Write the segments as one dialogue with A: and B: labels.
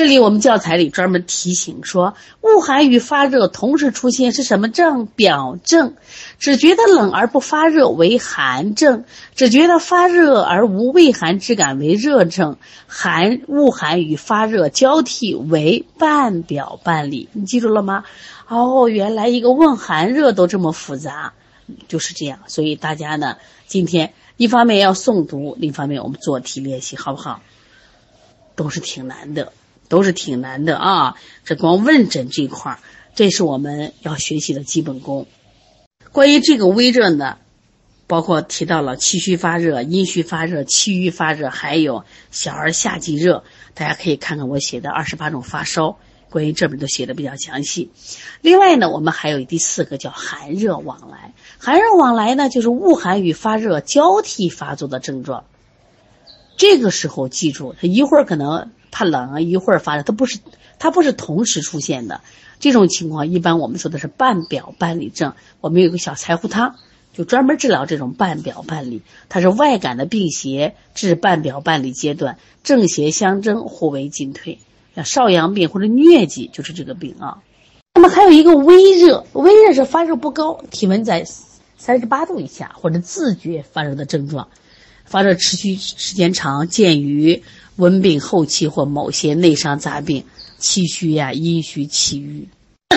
A: 这里我们教材里专门提醒说，恶寒与发热同时出现是什么症？表症。只觉得冷而不发热为寒症，只觉得发热而无畏寒之感为热症。寒恶寒与发热交替为半表半里。你记住了吗？哦，原来一个问寒热都这么复杂，就是这样。所以大家呢，今天一方面要诵读，另一方面我们做题练习，好不好？都是挺难的。都是挺难的啊！这光问诊这块儿，这是我们要学习的基本功。关于这个微热呢，包括提到了气虚发热、阴虚发热、气郁发热，还有小儿夏季热，大家可以看看我写的二十八种发烧，关于这本都写的比较详细。另外呢，我们还有第四个叫寒热往来。寒热往来呢，就是恶寒与发热交替发作的症状。这个时候记住，他一会儿可能。怕冷啊，一会儿发热，它不是，它不是同时出现的。这种情况一般我们说的是半表半里症。我们有个小柴胡汤，就专门治疗这种半表半里。它是外感的病邪至半表半里阶段，正邪相争，互为进退。像少阳病或者疟疾就是这个病啊。那么还有一个微热，微热是发热不高，体温在三十八度以下或者自觉发热的症状，发热持续时间长，见于。温病后期或某些内伤杂病，气虚呀、阴虚、气郁。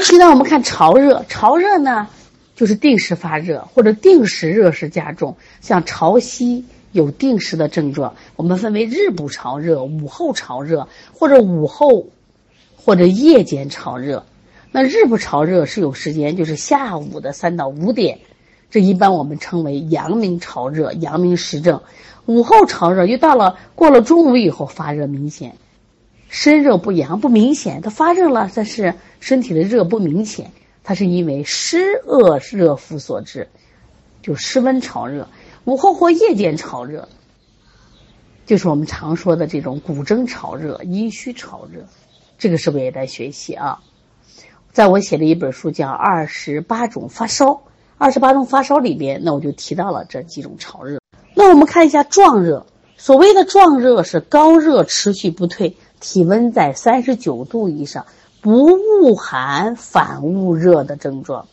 A: 现在我们看潮热，潮热呢，就是定时发热或者定时热势加重，像潮汐有定时的症状。我们分为日不潮热、午后潮热或者午后或者夜间潮热。那日不潮热是有时间，就是下午的三到五点，这一般我们称为阳明潮热、阳明实症。午后潮热，又到了过了中午以后发热明显，身热不阳不明显，它发热了，但是身体的热不明显，它是因为湿恶热伏所致，就湿温潮热。午后或夜间潮热，就是我们常说的这种骨蒸潮热、阴虚潮热，这个是不是也在学习啊？在我写的一本书叫《二十八种发烧》，二十八种发烧里边，那我就提到了这几种潮热。那我们看一下壮热，所谓的壮热是高热持续不退，体温在三十九度以上，不恶寒反恶热的症状。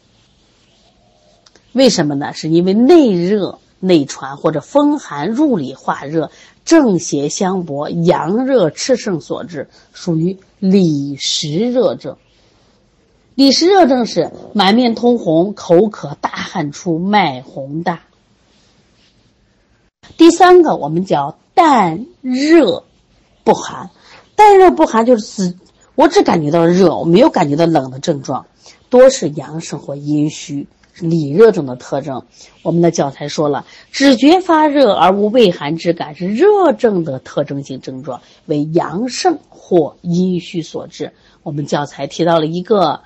A: 为什么呢？是因为内热内传或者风寒入里化热，正邪相搏，阳热炽盛所致，属于里实热症。里实热症是满面通红，口渴，大汗出，脉洪大。第三个，我们叫淡热不寒，淡热不寒就是只我只感觉到热，我没有感觉到冷的症状，多是阳盛或阴虚，里热症的特征。我们的教材说了，只觉发热而无畏寒之感，是热症的特征性症状，为阳盛或阴虚所致。我们教材提到了一个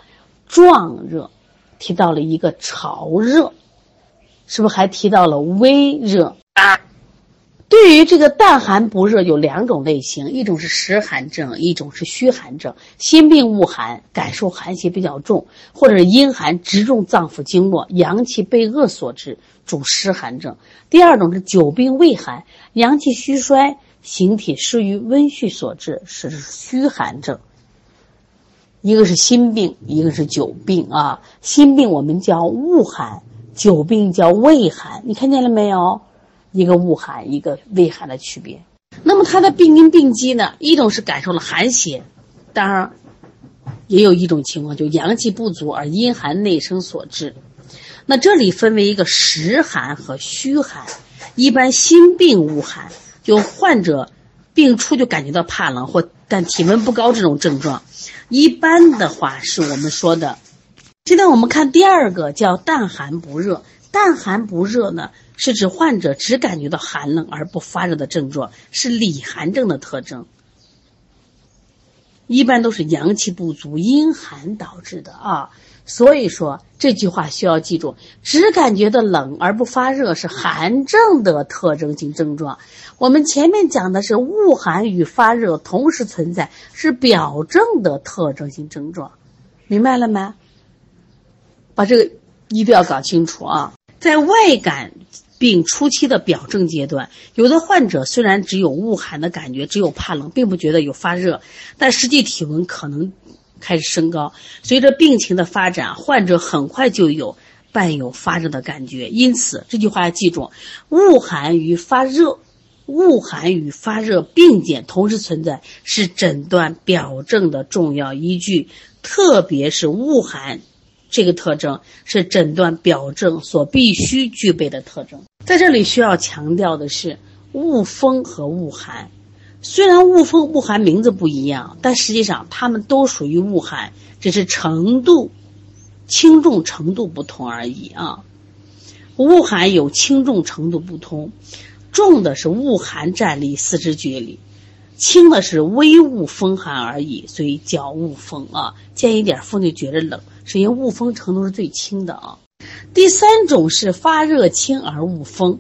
A: 壮热，提到了一个潮热，是不是还提到了微热？对于这个淡寒不热有两种类型，一种是实寒症，一种是虚寒症。心病恶寒，感受寒邪比较重，或者是阴寒直中脏腑经络，阳气被恶所致，主湿寒症。第二种是久病畏寒，阳气虚衰，形体失于温煦所致，是虚寒症。一个是心病，一个是久病啊。心病我们叫恶寒，久病叫畏寒，你看见了没有？一个恶寒，一个畏寒的区别。那么它的病因病机呢？一种是感受了寒邪，当然，也有一种情况，就阳气不足而阴寒内生所致。那这里分为一个实寒和虚寒。一般心病恶寒，就患者病初就感觉到怕冷或但体温不高这种症状。一般的话是我们说的。现在我们看第二个叫淡寒不热。淡寒不热呢？是指患者只感觉到寒冷而不发热的症状，是里寒症的特征。一般都是阳气不足、阴寒导致的啊。所以说这句话需要记住：只感觉到冷而不发热是寒症的特征性症状。我们前面讲的是恶寒与发热同时存在，是表症的特征性症状。明白了没？把这个一定要搞清楚啊！在外感。病初期的表症阶段，有的患者虽然只有恶寒的感觉，只有怕冷，并不觉得有发热，但实际体温可能开始升高。随着病情的发展，患者很快就有伴有发热的感觉。因此，这句话要记住：恶寒与发热。恶寒与发热并检同时存在，是诊断表症的重要依据。特别是恶寒这个特征，是诊断表症所必须具备的特征。在这里需要强调的是，恶风和恶寒，虽然恶风、恶寒名字不一样，但实际上它们都属于恶寒，只是程度轻重程度不同而已啊。恶寒有轻重程度不同。重的是恶寒战栗，四肢厥里；轻的是微恶风寒而已，所以叫恶风啊。见一点风就觉着冷，是因为恶风程度是最轻的啊。第三种是发热轻而恶风，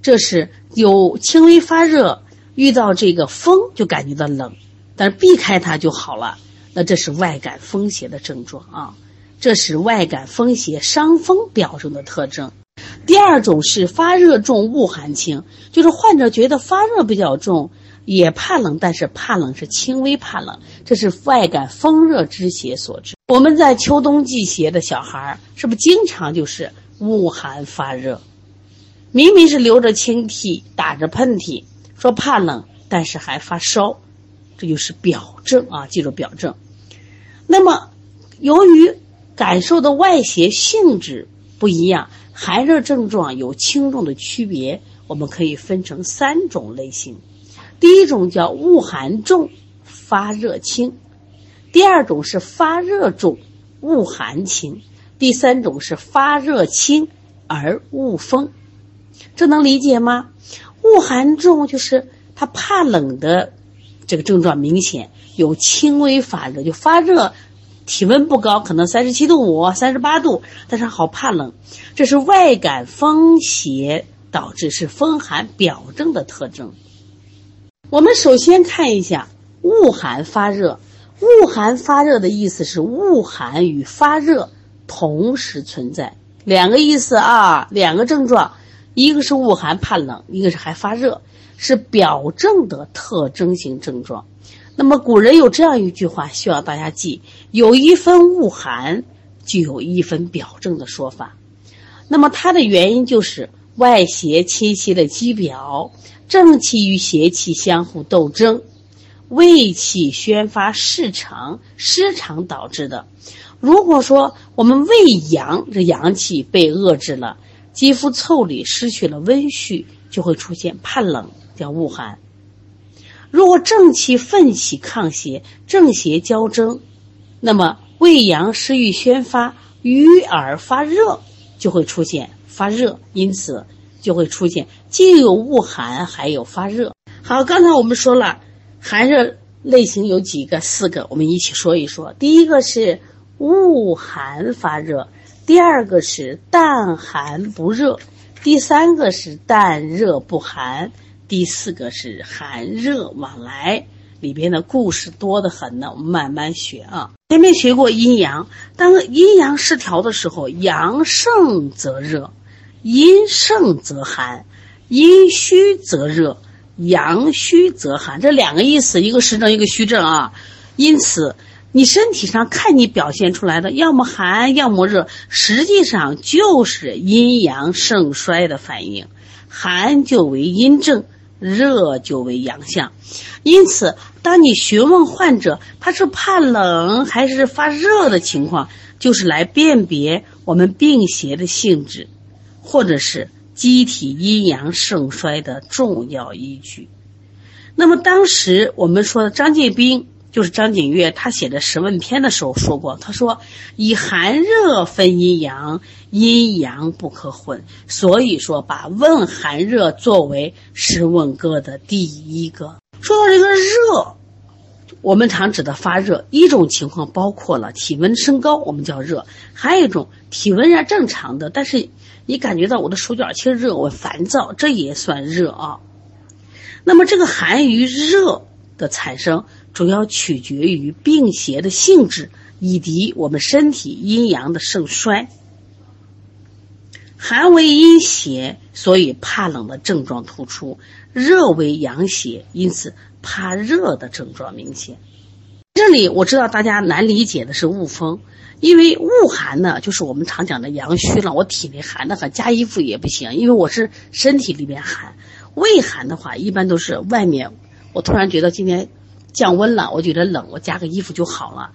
A: 这是有轻微发热，遇到这个风就感觉到冷，但是避开它就好了。那这是外感风邪的症状啊，这是外感风邪伤风表征的特征。第二种是发热重恶寒轻，就是患者觉得发热比较重，也怕冷，但是怕冷是轻微怕冷，这是外感风热之邪所致。我们在秋冬季节的小孩儿是不是经常就是恶寒发热？明明是流着清涕、打着喷嚏，说怕冷，但是还发烧，这就是表症啊！记住表症。那么，由于感受的外邪性质不一样。寒热症状有轻重的区别，我们可以分成三种类型。第一种叫恶寒重，发热轻；第二种是发热重，恶寒轻；第三种是发热轻而恶风。这能理解吗？恶寒重就是他怕冷的这个症状明显，有轻微发热，就发热。体温不高，可能三十七度五、三十八度，但是好怕冷，这是外感风邪导致，是风寒表症的特征。我们首先看一下恶寒发热，恶寒发热的意思是恶寒与发热同时存在，两个意思啊，两个症状，一个是恶寒怕冷，一个是还发热，是表症的特征性症状。那么古人有这样一句话，希望大家记：有一分恶寒，就有一分表症的说法。那么它的原因就是外邪侵袭了肌表，正气与邪气相互斗争，胃气宣发失常，失常导致的。如果说我们胃阳这阳气被遏制了，肌肤腠理失去了温煦，就会出现怕冷，叫恶寒。如果正气奋起抗邪，正邪交争，那么胃阳失欲宣发，瘀而发热，就会出现发热，因此就会出现既有恶寒，还有发热。好，刚才我们说了寒热类型有几个，四个，我们一起说一说。第一个是恶寒发热，第二个是淡寒不热，第三个是淡热不寒。第四个是寒热往来，里边的故事多得很呢。我们慢慢学啊。前面学过阴阳，当阴阳失调的时候，阳盛则热，阴盛则寒；阴虚则热，阳虚则寒。这两个意思，一个实证，一个虚证啊。因此，你身体上看你表现出来的，要么寒，要么热，实际上就是阴阳盛衰的反应。寒就为阴症。热就为阳象，因此，当你询问患者他是怕冷还是发热的情况，就是来辨别我们病邪的性质，或者是机体阴阳盛衰的重要依据。那么，当时我们说的张介宾。就是张景岳，他写的《时问篇》的时候说过，他说：“以寒热分阴阳，阴阳不可混。”所以说，把问寒热作为《十问歌》的第一个。说到这个热，我们常指的发热，一种情况包括了体温升高，我们叫热；还有一种体温是正常的，但是你感觉到我的手脚心热，我烦躁，这也算热啊。那么这个寒与热的产生。主要取决于病邪的性质以及我们身体阴阳的盛衰。寒为阴邪，所以怕冷的症状突出；热为阳邪，因此怕热的症状明显。这里我知道大家难理解的是恶风，因为恶寒呢，就是我们常讲的阳虚了，我体内寒的很，加衣服也不行，因为我是身体里边寒。胃寒的话，一般都是外面，我突然觉得今天降温了，我觉得冷，我加个衣服就好了。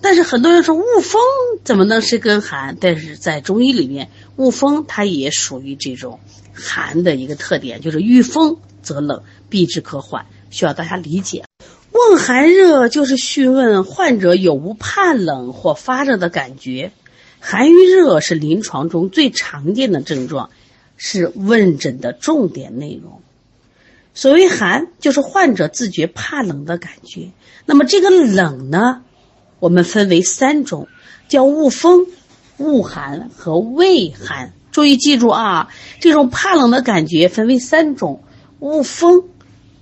A: 但是很多人说恶风怎么能是根寒？但是在中医里面，恶风它也属于这种寒的一个特点，就是遇风则冷，必之可缓，需要大家理解。问寒热就是询问患者有无怕冷或发热的感觉。寒与热是临床中最常见的症状，是问诊的重点内容。所谓寒，就是患者自觉怕冷的感觉。那么这个冷呢？我们分为三种，叫恶风、恶寒和畏寒。注意记住啊，这种怕冷的感觉分为三种：恶风、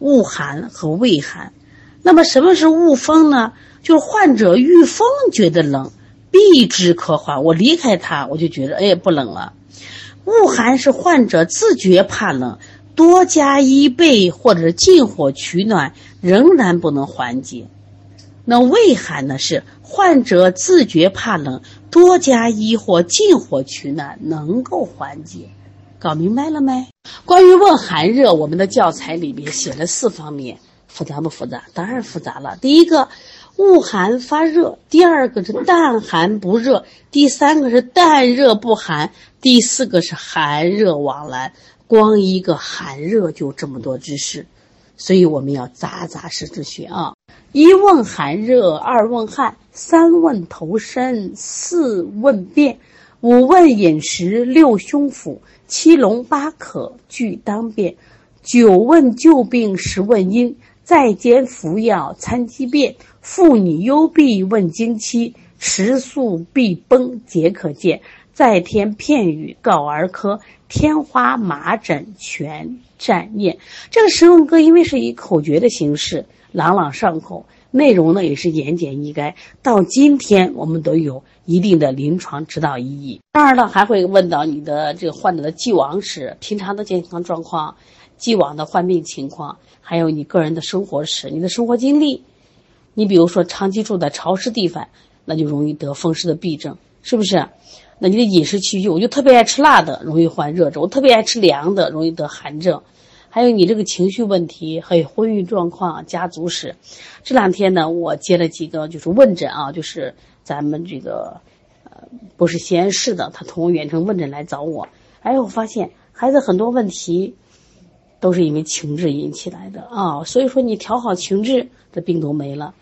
A: 恶寒和畏寒。那么什么是恶风呢？就是患者遇风觉得冷，避之可缓。我离开他，我就觉得哎不冷了。恶寒是患者自觉怕冷，多加衣被或者近火取暖，仍然不能缓解。那畏寒呢？是患者自觉怕冷，多加衣或近火取暖，能够缓解。搞明白了没？关于问寒热，我们的教材里面写了四方面，复杂不复杂？当然复杂了。第一个，恶寒发热；第二个是淡寒不热；第三个是淡热不寒；第四个是寒热往来。光一个寒热就这么多知识，所以我们要扎扎实实学啊。一问寒热，二问汗，三问头身，四问便，五问饮食，六胸腹，七龙八渴，俱当便，九问旧病，十问因，在兼服药参机变。妇女幽闭问经期，食宿必崩皆可见。再添片语告儿科，天花麻疹全占念。这个十问歌因为是以口诀的形式。朗朗上口，内容呢也是言简意赅。到今天，我们都有一定的临床指导意义。当然了，还会问到你的这个患者的既往史、平常的健康状况、既往的患病情况，还有你个人的生活史、你的生活经历。你比如说，长期住在潮湿地方，那就容易得风湿的痹症，是不是？那你的饮食区域，我就特别爱吃辣的，容易患热症；我特别爱吃凉的，容易得寒症。还有你这个情绪问题，还有婚育状况、家族史。这两天呢，我接了几个就是问诊啊，就是咱们这个呃不是西安市的，他通过远程问诊来找我。哎，我发现孩子很多问题都是因为情志引起来的啊。所以说你调好情志，这病都没了。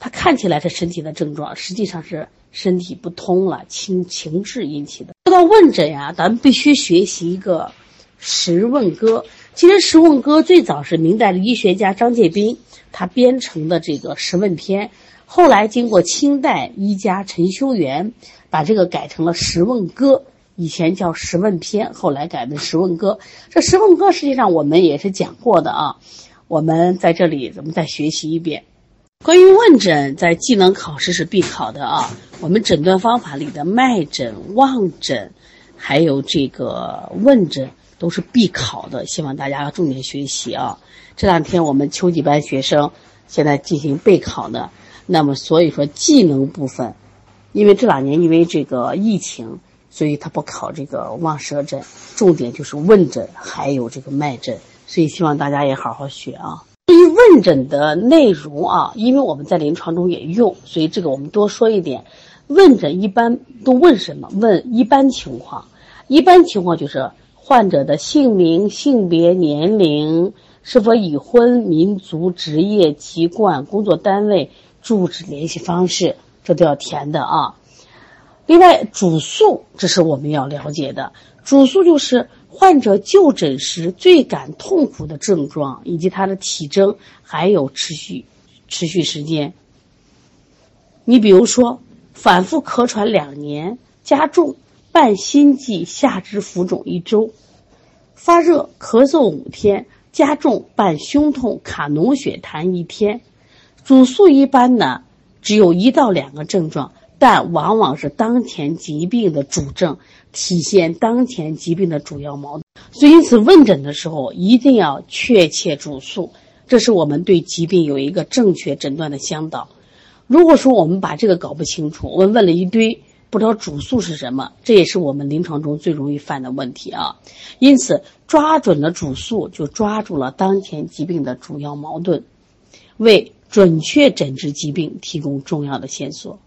A: 他看起来是身体的症状，实际上是身体不通了，情情志引起的。说到问诊呀，咱们必须学习一个十问歌。其实《十问歌》最早是明代的医学家张介宾他编成的这个十问篇，后来经过清代医家陈修元把这个改成了《十问歌》，以前叫《十问篇》，后来改为《十问歌》。这《十问歌》实际上我们也是讲过的啊，我们在这里咱们再学习一遍。关于问诊，在技能考试是必考的啊。我们诊断方法里的脉诊、望诊，还有这个问诊。都是必考的，希望大家要重点学习啊！这两天我们秋季班学生现在进行备考呢，那么所以说技能部分，因为这两年因为这个疫情，所以他不考这个望舌诊，重点就是问诊还有这个脉诊，所以希望大家也好好学啊。对于问诊的内容啊，因为我们在临床中也用，所以这个我们多说一点。问诊一般都问什么？问一般情况，一般情况就是。患者的姓名、性别、年龄，是否已婚、民族、职业、籍贯、工作单位、住址、联系方式，这都要填的啊。另外，主诉这是我们要了解的。主诉就是患者就诊时最感痛苦的症状，以及他的体征，还有持续持续时间。你比如说，反复咳喘两年，加重。伴心悸、下肢浮肿一周，发热、咳嗽五天，加重伴胸痛、卡脓血痰一天。主诉一般呢，只有一到两个症状，但往往是当前疾病的主症，体现当前疾病的主要矛盾。所以，因此问诊的时候一定要确切主诉，这是我们对疾病有一个正确诊断的向导。如果说我们把这个搞不清楚，我们问了一堆，不知道主诉是什么，这也是我们临床中最容易犯的问题啊。因此，抓准了主诉，就抓住了当前疾病的主要矛盾，为准确诊治疾病提供重要的线索。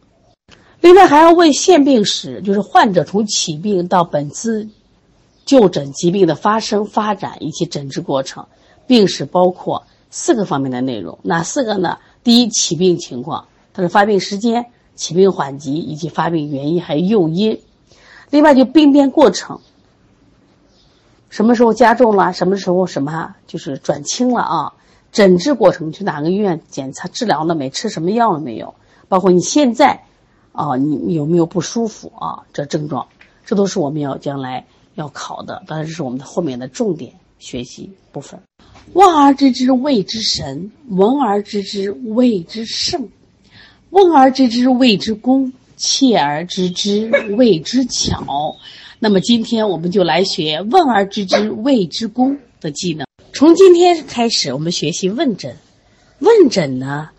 A: 另外，还要问现病史，就是患者从起病到本次就诊疾病的发生、发展以及诊治过程。病史包括四个方面的内容，哪四个呢？第一，起病情况，它的发病时间、起病缓急以及发病原因还有诱因。另外，就病变过程，什么时候加重了，什么时候什么就是转轻了啊？诊治过程，去哪个医院检查、治疗了没？吃什么药了没有？包括你现在。啊，你有没有不舒服啊？这症状，这都是我们要将来要考的，当然这是我们的后面的重点学习部分。望而知之谓之神，闻而知之谓之圣，问而知之谓之功，切而知之谓之巧。那么今天我们就来学问而知之谓之功的技能。从今天开始，我们学习问诊。问诊呢，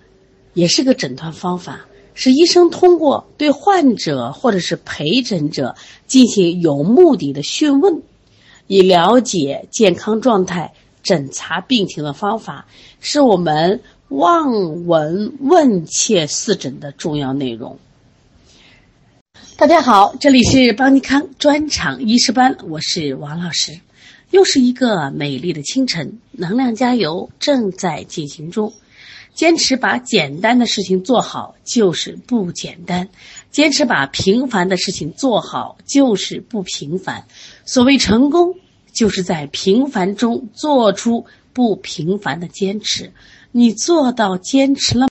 A: 也是个诊断方法。是医生通过对患者或者是陪诊者进行有目的的询问，以了解健康状态、诊查病情的方法，是我们望闻问切四诊的重要内容。大家好，这里是邦尼康专场医师班，我是王老师。又是一个美丽的清晨，能量加油正在进行中。坚持把简单的事情做好就是不简单，坚持把平凡的事情做好就是不平凡。所谓成功，就是在平凡中做出不平凡的坚持。你做到坚持了。